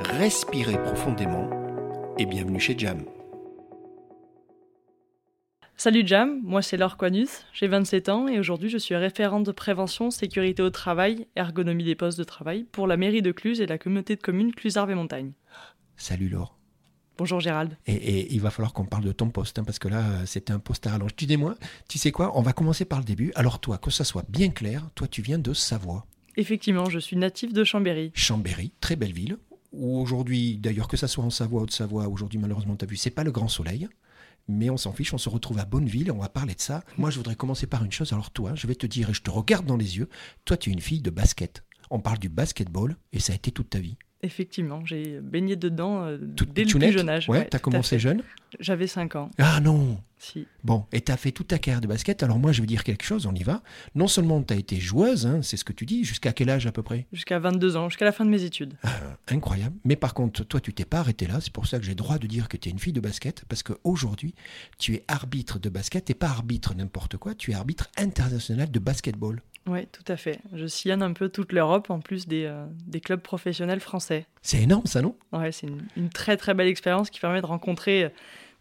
respirez profondément et bienvenue chez Jam. Salut Jam, moi c'est Laure Quanus, j'ai 27 ans et aujourd'hui je suis référente de prévention, sécurité au travail, ergonomie des postes de travail pour la mairie de Cluse et la communauté de communes Cluse-Arves et Montagne. Salut Laure. Bonjour Gérald. Et, et il va falloir qu'on parle de ton poste, hein, parce que là, c'était un poste à rallonge. Tu dis moi, tu sais quoi, on va commencer par le début. Alors toi, que ça soit bien clair, toi tu viens de Savoie. Effectivement, je suis natif de Chambéry. Chambéry, très belle ville, où aujourd'hui, d'ailleurs que ça soit en Savoie ou de Savoie, aujourd'hui malheureusement, tu as vu, c'est pas le grand soleil. Mais on s'en fiche, on se retrouve à Bonneville on va parler de ça. Moi, je voudrais commencer par une chose. Alors toi, je vais te dire et je te regarde dans les yeux. Toi, tu es une fille de basket. On parle du basketball et ça a été toute ta vie. Effectivement, j'ai baigné dedans euh, Tout- dès le plus jeune âge. Ouais, Ouais, t'as commencé jeune. J'avais 5 ans. Ah non, Si. Bon, et tu as fait toute ta carrière de basket. Alors moi, je veux dire quelque chose, on y va. Non seulement tu as été joueuse, hein, c'est ce que tu dis, jusqu'à quel âge à peu près? Jusqu'à 22 ans, jusqu'à la fin de mes études. Euh, Incroyable. Mais par contre, toi, tu t'es pas arrêté là. C'est pour ça que j'ai le droit de dire que tu es une fille de basket. Parce qu'aujourd'hui, tu es arbitre de basket. Et pas arbitre n'importe quoi. Tu es arbitre international de basketball. Oui, tout à fait. Je sillonne un peu toute l'Europe en plus des, euh, des clubs professionnels français. C'est énorme, ça, non? Ouais, c'est une, une très très belle expérience qui permet de rencontrer euh,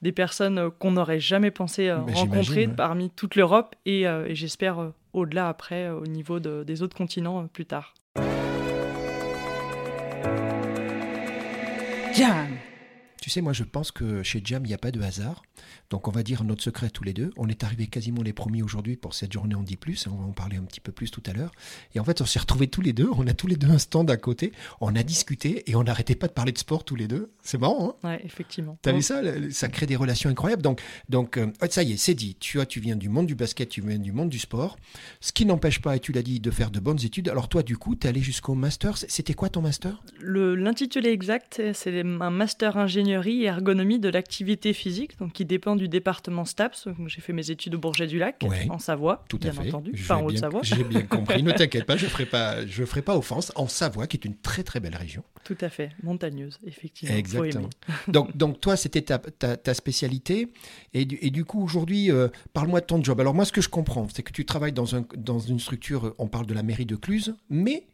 des personnes euh, qu'on n'aurait jamais pensé euh, rencontrer parmi toute l'Europe et, euh, et j'espère euh, au-delà après euh, au niveau de- des autres continents euh, plus tard. Jam. Tu sais, moi, je pense que chez Jam, il n'y a pas de hasard. Donc, on va dire notre secret tous les deux. On est arrivés quasiment les premiers aujourd'hui pour cette journée On dit plus. On va en parler un petit peu plus tout à l'heure. Et en fait, on s'est retrouvés tous les deux. On a tous les deux un stand à côté. On a discuté et on n'arrêtait pas de parler de sport tous les deux. C'est marrant, hein? Ouais, effectivement. T'as vu ça? Ça crée des relations incroyables. Donc, donc euh, ça y est, c'est dit. Tu vois, tu viens du monde du basket, tu viens du monde du sport. Ce qui n'empêche pas, et tu l'as dit, de faire de bonnes études. Alors, toi, du coup, tu es allé jusqu'au master. C'était quoi ton master? L'intitulé exact, c'est un master ingénierie et ergonomie de l'activité physique, donc qui dépend du département STAPS. J'ai fait mes études au Bourget-du-Lac, Ouais. en Savoie, Tout à bien fait. entendu, enfin en Haute-Savoie. J'ai bien compris. ne t'inquiète pas, je ne ferai, pas- je ferai pas offense. En Savoie, qui est une très très belle région. Tout à fait, montagneuse, effectivement. Exactement. donc, donc, toi, c'était ta, ta- ta spécialité. Et du, et du coup, aujourd'hui, euh, parle-moi de ton job. Alors, moi, ce que je comprends, c'est que tu travailles dans, un, dans une structure, on parle de la mairie de Cluse, mais.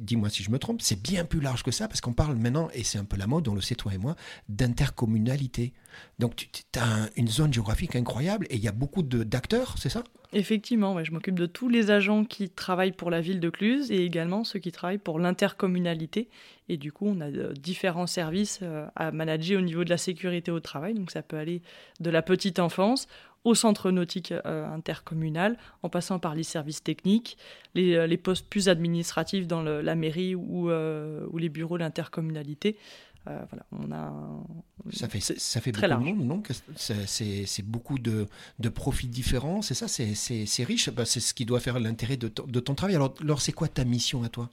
Dis-moi si je me trompe, c'est bien plus large que ça, parce qu'on parle maintenant, et c'est un peu la mode, on le sait toi et moi, d'intercommunalité. Donc tu as une zone géographique incroyable, et il y a beaucoup d'acteurs, c'est ça? Effectivement, je m'occupe de tous les agents qui travaillent pour la ville de Cluse et également ceux qui travaillent pour l'intercommunalité. Et du coup, on a euh, différents services euh, à manager au niveau de la sécurité au travail. Donc ça peut aller de la petite enfance au centre nautique euh, intercommunal, en passant par les services techniques, les, euh, les postes plus administratifs dans le- la mairie ou, euh, ou les bureaux de l'intercommunalité. Euh, voilà, on a Ça fait, ça fait très beaucoup de large. monde, non? C'est- beaucoup de, de profils différents, c'est ça? C'est riche, Bah, c'est ce qui doit faire l'intérêt de, de ton travail. Alors, alors c'est quoi ta mission à toi?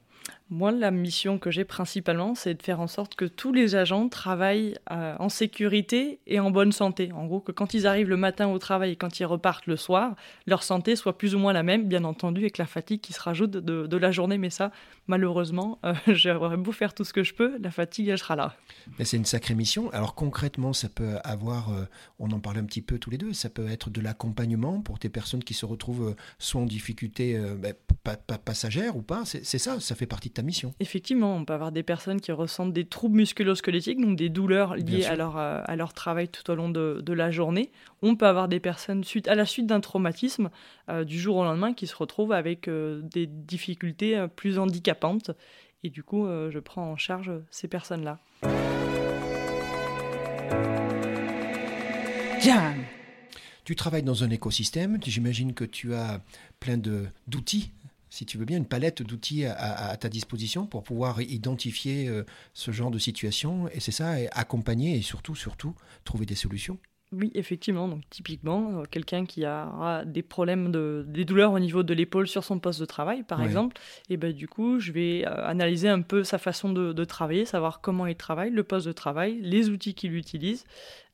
Moi, la mission que j'ai principalement, c'est de faire en sorte que tous les agents travaillent euh, en sécurité et en bonne santé. En gros, que quand ils arrivent le matin au travail et quand ils repartent le soir, leur santé soit plus ou moins la même, bien entendu, avec la fatigue qui se rajoute de, la journée. Mais ça, malheureusement, euh, j'aurais beau faire tout ce que je peux, la fatigue, elle sera là. C'est une sacrée mission. Alors concrètement, ça peut avoir, euh, on en parlait un petit peu tous les deux, ça peut être de l'accompagnement pour des personnes qui se retrouvent euh, soit en difficulté ben, pa- pa- passagère ou pas. C'est ça, ça fait partie de ta mission. Effectivement, on peut avoir des personnes qui ressentent des troubles musculo-squelettiques, donc des douleurs liées sûr. à leur, euh, à leur travail tout au long de, de la journée. On peut avoir des personnes suite, à la suite d'un traumatisme euh, du jour au lendemain qui se retrouvent avec euh, des difficultés euh, plus handicapantes. Et du coup, euh, je prends en charge ces personnes-là. Jam. Tu travailles dans un écosystème, j'imagine que tu as plein de- d'outils, si tu veux bien, une palette d'outils à, ta disposition pour pouvoir identifier euh, ce genre de situation, et c'est ça, accompagner et surtout, surtout, trouver des solutions. Oui, effectivement. Donc, typiquement, euh, quelqu'un qui a des problèmes, de, des douleurs au niveau de l'épaule sur son poste de travail, par exemple, et ben, du coup, je vais euh, analyser un peu sa façon de, travailler, savoir comment il travaille, le poste de travail, les outils qu'il utilise,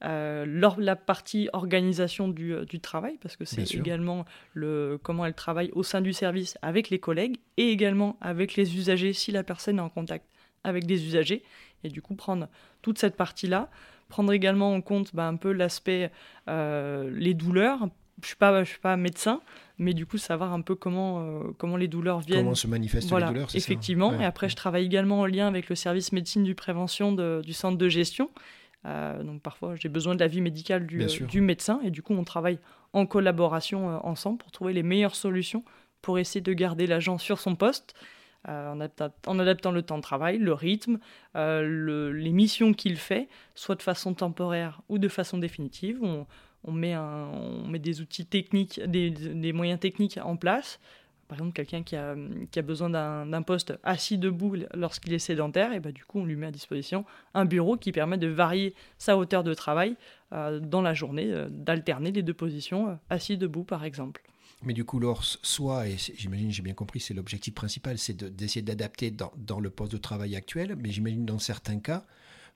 euh, la partie organisation du, du travail, parce que c'est également le, comment elle travaille au sein du service avec les collègues et également avec les usagers si la personne est en contact avec des usagers. Et du coup, prendre toute cette partie-là prendre également en compte bah, un peu l'aspect, euh, les douleurs. Je ne suis, pas, je suis pas médecin, mais du coup, savoir un peu comment, euh, comment les douleurs viennent. Comment se manifestent les douleurs, c'est Effectivement. Ça et après, je travaille également en lien avec le service médecine du prévention du centre de gestion. Euh, donc parfois, j'ai besoin de l'avis médical du, du, médecin et du coup, on travaille en collaboration ensemble pour trouver les meilleures solutions pour essayer de garder l'agent sur son poste euh, en, adaptant, le temps de travail, le rythme, euh, les missions qu'il fait, soit de façon temporaire ou de façon définitive. On, met, des outils techniques, des, moyens techniques en place. Par exemple, quelqu'un qui a, besoin d'un poste assis debout lorsqu'il est sédentaire, et bah, du coup, on lui met à disposition un bureau qui permet de varier sa hauteur de travail euh, dans la journée, d'alterner les deux positions, assis debout par exemple. Mais du coup, lors soit, et j'imagine, j'ai bien compris, c'est l'objectif principal, c'est d'essayer d'adapter dans, dans, le poste de travail actuel, mais j'imagine dans certains cas,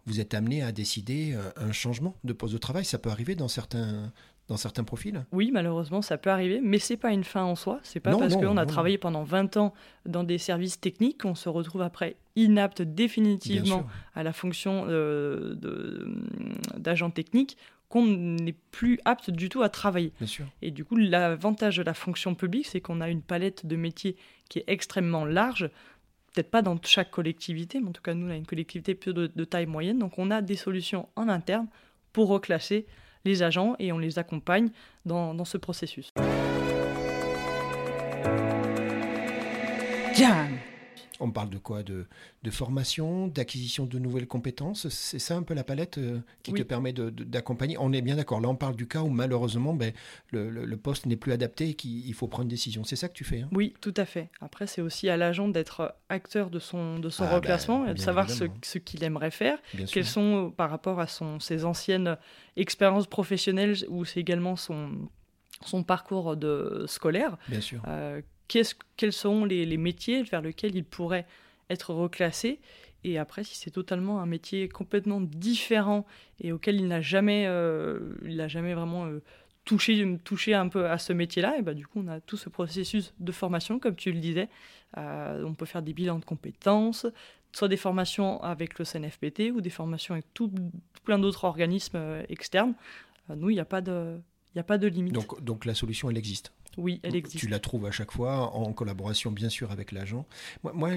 vous êtes amené à décider euh, un changement de poste de travail. Ça peut arriver dans certains, dans certains profils? Oui, malheureusement, ça peut arriver, mais c'est pas une fin en soi. C'est pas parce qu'on a travaillé pendant 20 ans dans des services techniques qu'on se retrouve après inapte définitivement à la fonction euh, d'agent technique qu'on n'est plus apte du tout à travailler. Et du coup, l'avantage de la fonction publique, c'est qu'on a une palette de métiers qui est extrêmement large. Peut-être pas dans chaque collectivité, mais en tout cas, nous, on a une collectivité plus de, taille moyenne. Donc, on a des solutions en interne pour reclasser les agents et on les accompagne dans, dans ce processus. On parle de quoi de, formation, d'acquisition de nouvelles compétences C'est ça un peu la palette euh, qui te permet d'accompagner On est bien d'accord. Là, on parle du cas où malheureusement ben, le, poste n'est plus adapté et qu'il faut prendre une décision. C'est ça que tu fais hein? Oui, tout à fait. Après, c'est aussi à l'agent d'être acteur de son, de son ah, reclassement ben, et de savoir ce, ce qu'il aimerait faire, quelles sont par rapport à son, ses anciennes expériences professionnelles ou c'est également son son parcours de scolaire. Bien sûr. Euh, quels sont les, métiers vers lesquels il pourrait être reclassé. Et après, si c'est totalement un métier complètement différent et auquel il n'a jamais, euh, il jamais vraiment euh, touché, touché un peu à ce métier-là, et bah, du coup, on a tout ce processus de formation, comme tu le disais. Euh, on peut faire des bilans de compétences, soit des formations avec le CNFPT ou des formations avec tout, plein d'autres organismes externes. nous, il n'y a, pas de, a pas de limite. Donc la solution, elle existe oui, elle existe. Tu la trouves à chaque fois, en collaboration bien sûr avec l'agent. Moi,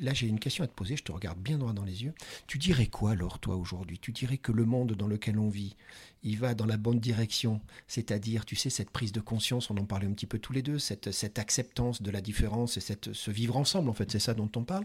là, j'ai une question à te poser, je te regarde bien droit dans les yeux. Tu dirais quoi alors, toi, aujourd'hui? Tu dirais que le monde dans lequel on vit, il va dans la bonne direction, c'est-à-dire, tu sais, cette prise de conscience, on en parlait un petit peu tous les deux, cette, cette acceptance de la différence et cette, ce vivre ensemble, en fait, c'est ça dont on parle?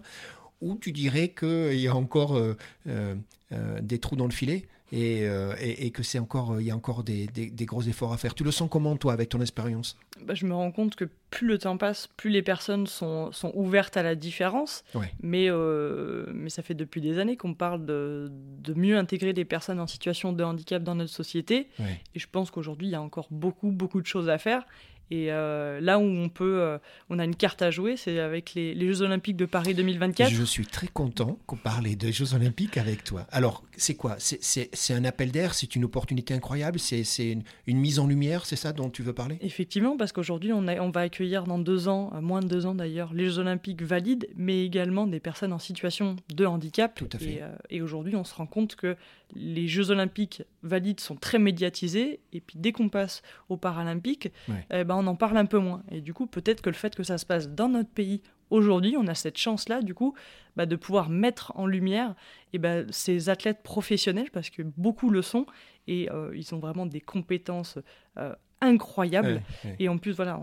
Ou tu dirais qu'il y a encore euh, euh, euh, des trous dans le filet? Euh, et, et, que c'est encore, euh, il y a encore des, des, gros efforts à faire. Tu le sens comment, toi, avec ton expérience? Bah, Je me rends compte que plus le temps passe, plus les personnes sont, sont ouvertes à la différence. Mais, euh, mais ça fait depuis des années qu'on parle de, de, mieux intégrer les personnes en situation de handicap dans notre société. Et je pense qu'aujourd'hui, il y a encore beaucoup, beaucoup de choses à faire. Et euh, là où on peut, euh, on a une carte à jouer, c'est avec les, Jeux Olympiques de Paris 2024. Je suis très content qu'on parle des Jeux Olympiques avec toi. Alors, c'est quoi? C'est un appel d'air, c'est une opportunité incroyable, c'est une, une, mise en lumière, c'est ça dont tu veux parler? Effectivement, parce qu'aujourd'hui, on, on, va accueillir dans deux ans, euh, moins de deux ans d'ailleurs, les Jeux Olympiques valides, mais également des personnes en situation de handicap. Tout à fait. Et, et aujourd'hui, on se rend compte que les Jeux Olympiques valides sont très médiatisés, et puis dès qu'on passe aux Paralympiques, eh ben, on en parle un peu moins. Et du coup, peut-être que le fait que ça se passe dans notre pays aujourd'hui, on a cette chance-là, du coup, bah, de pouvoir mettre en lumière et bah, ces athlètes professionnels, parce que beaucoup le sont, et euh, ils ont vraiment des compétences euh, incroyables. Et en plus, voilà,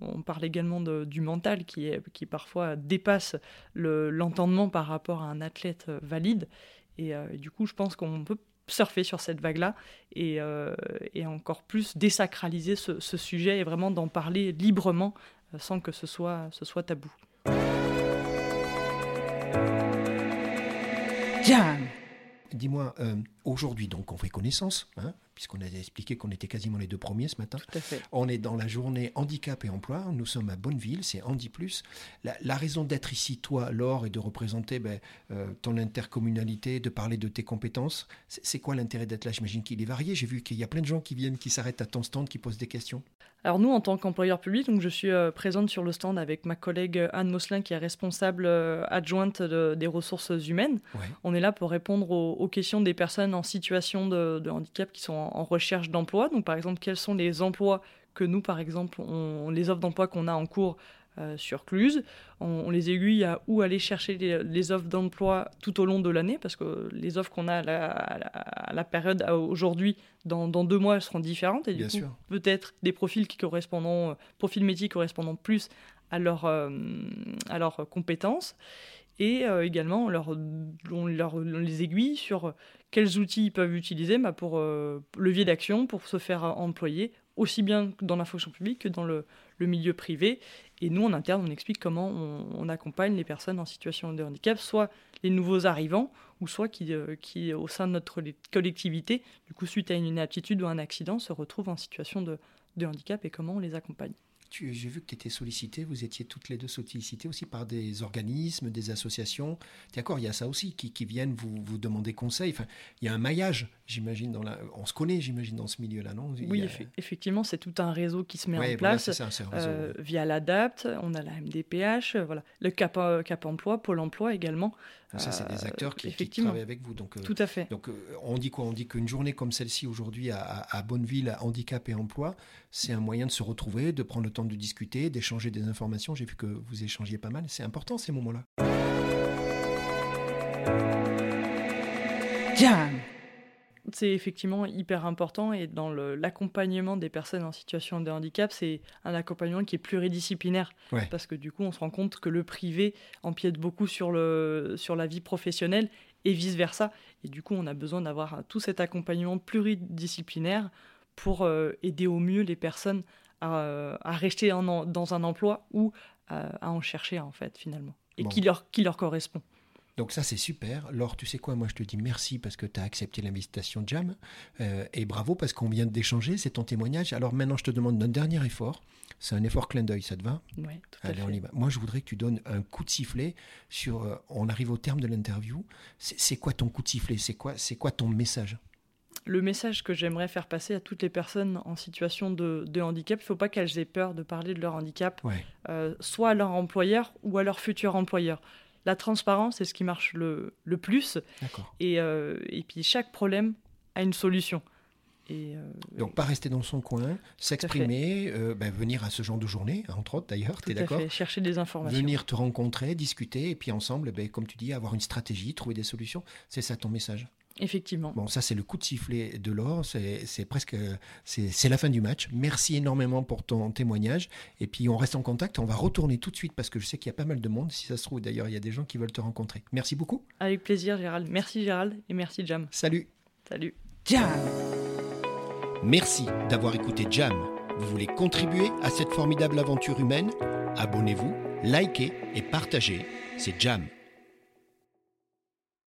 on, parle également du mental qui, est, qui parfois dépasse l'entendement par rapport à un athlète valide. Et, euh, et du coup, je pense qu'on peut surfer sur cette vague-là et, euh, et, encore plus désacraliser ce, ce sujet et vraiment d'en parler librement euh, sans que ce soit, ce soit tabou. Dis-moi, euh, aujourd'hui, donc, on fait connaissance, hein, puisqu'on a expliqué qu'on était quasiment les deux premiers ce matin. Tout à fait. On est dans la journée handicap et emploi. Nous sommes à Bonneville, c'est Handi Plus. La, raison d'être ici, toi, Laure, et de représenter ben, euh, ton intercommunalité, de parler de tes compétences, c'est quoi l'intérêt d'être là? J'imagine qu'il est varié. J'ai vu qu'il y a plein de gens qui viennent, qui s'arrêtent à ton stand, qui posent des questions. Alors nous, en tant qu'employeur public, donc je suis euh, présente sur le stand avec ma collègue euh, Anne Mosselin, qui est responsable adjointe des ressources humaines. On est là pour répondre aux, questions des personnes en situation de, de handicap qui sont en, recherche d'emploi. Donc, par exemple, quels sont les emplois que nous, par exemple, on, les offres d'emploi qu'on a en cours euh, sur Cluse. On, les aiguille à où aller chercher les, offres d'emploi tout au long de l'année, parce que les offres qu'on a à la, période aujourd'hui, dans, deux mois, elles seront différentes. Et du coup, peut-être des profils qui euh, profils métiers correspondant plus à, leur, euh, à leurs compétences. Et également, on, leur, on, leur, les aiguille sur quels outils ils peuvent utiliser bah, pour euh, levier d'action, pour se faire employer, aussi bien dans la fonction publique que dans le, milieu privé. Et nous, en interne, on explique comment on, accompagne les personnes en situation de handicap, soit les nouveaux arrivants, ou soit qui, euh, qui, au sein de notre collectivité, du coup, suite à une inaptitude ou un accident, se retrouvent en situation de handicap et comment on les accompagne j'ai vu que tu étais sollicité, vous étiez toutes les deux sollicitées aussi par des organismes, des associations. D'accord, il y a ça aussi, qui, qui viennent vous, vous, demander conseil. Enfin, il y a un maillage, j'imagine, dans la... on se connaît, j'imagine, dans ce milieu-là, non? Oui, effectivement, c'est tout un réseau qui se met en place euh, via l'ADAPT, on a la MDPH, voilà, le Cap, euh, Cap Emploi, Pôle Emploi également. Ça, c'est des acteurs qui, qui, travaillent avec vous. Donc, tout à fait. Donc, on dit quoi? On dit qu'une journée comme celle-ci aujourd'hui à, à, Bonneville, Handicap et Emploi, c'est un moyen de se retrouver, de prendre le temps de discuter, d'échanger des informations. J'ai vu que vous échangiez pas mal. C'est important ces moments-là. C'est effectivement hyper important et dans l'accompagnement des personnes en situation de handicap, c'est un accompagnement qui est pluridisciplinaire. Parce que du coup, on se rend compte que le privé empiète beaucoup sur, le, sur la vie professionnelle et vice-versa. Et du coup, on a besoin d'avoir tout cet accompagnement pluridisciplinaire pour euh, aider au mieux les personnes à, rester dans un emploi ou à, en chercher en fait finalement et qui, leur, qui leur correspond. Donc ça c'est super. Laure, tu sais quoi, moi je te dis merci parce que tu as accepté l'invitation de Jam euh, et bravo parce qu'on vient d'échanger, c'est ton témoignage. Alors maintenant je te demande un dernier effort. C'est un effort clin d'œil, ça te va? Oui, tout à Allez, On y va. Moi je voudrais que tu donnes un coup de sifflet sur... Euh, on arrive au terme de l'interview. C'est quoi ton coup de sifflet? C'est quoi, quoi ton message? Le message que j'aimerais faire passer à toutes les personnes en situation de, handicap, il ne faut pas qu'elles aient peur de parler de leur handicap, euh, soit à leur employeur ou à leur futur employeur. La transparence, c'est ce qui marche le, plus. Et, euh, et puis chaque problème a une solution. Et euh, Donc, pas rester dans son coin, s'exprimer, ben, venir à ce genre de journée, entre autres d'ailleurs, tu es d'accord Chercher des informations. Venir te rencontrer, discuter, et puis ensemble, ben, comme tu dis, avoir une stratégie, trouver des solutions. C'est ça ton message? Effectivement. Bon, ça c'est le coup de sifflet de l'or, c'est presque, c'est la fin du match. Merci énormément pour ton témoignage. Et puis on reste en contact, on va retourner tout de suite parce que je sais qu'il y a pas mal de monde. Si ça se trouve d'ailleurs, il y a des gens qui veulent te rencontrer. Merci beaucoup. Avec plaisir Gérald. Merci Gérald et merci Jam. Salut. Salut. Jam. Merci d'avoir écouté Jam. Vous voulez contribuer à cette formidable aventure humaine? Abonnez-vous, likez et partagez. C'est Jam.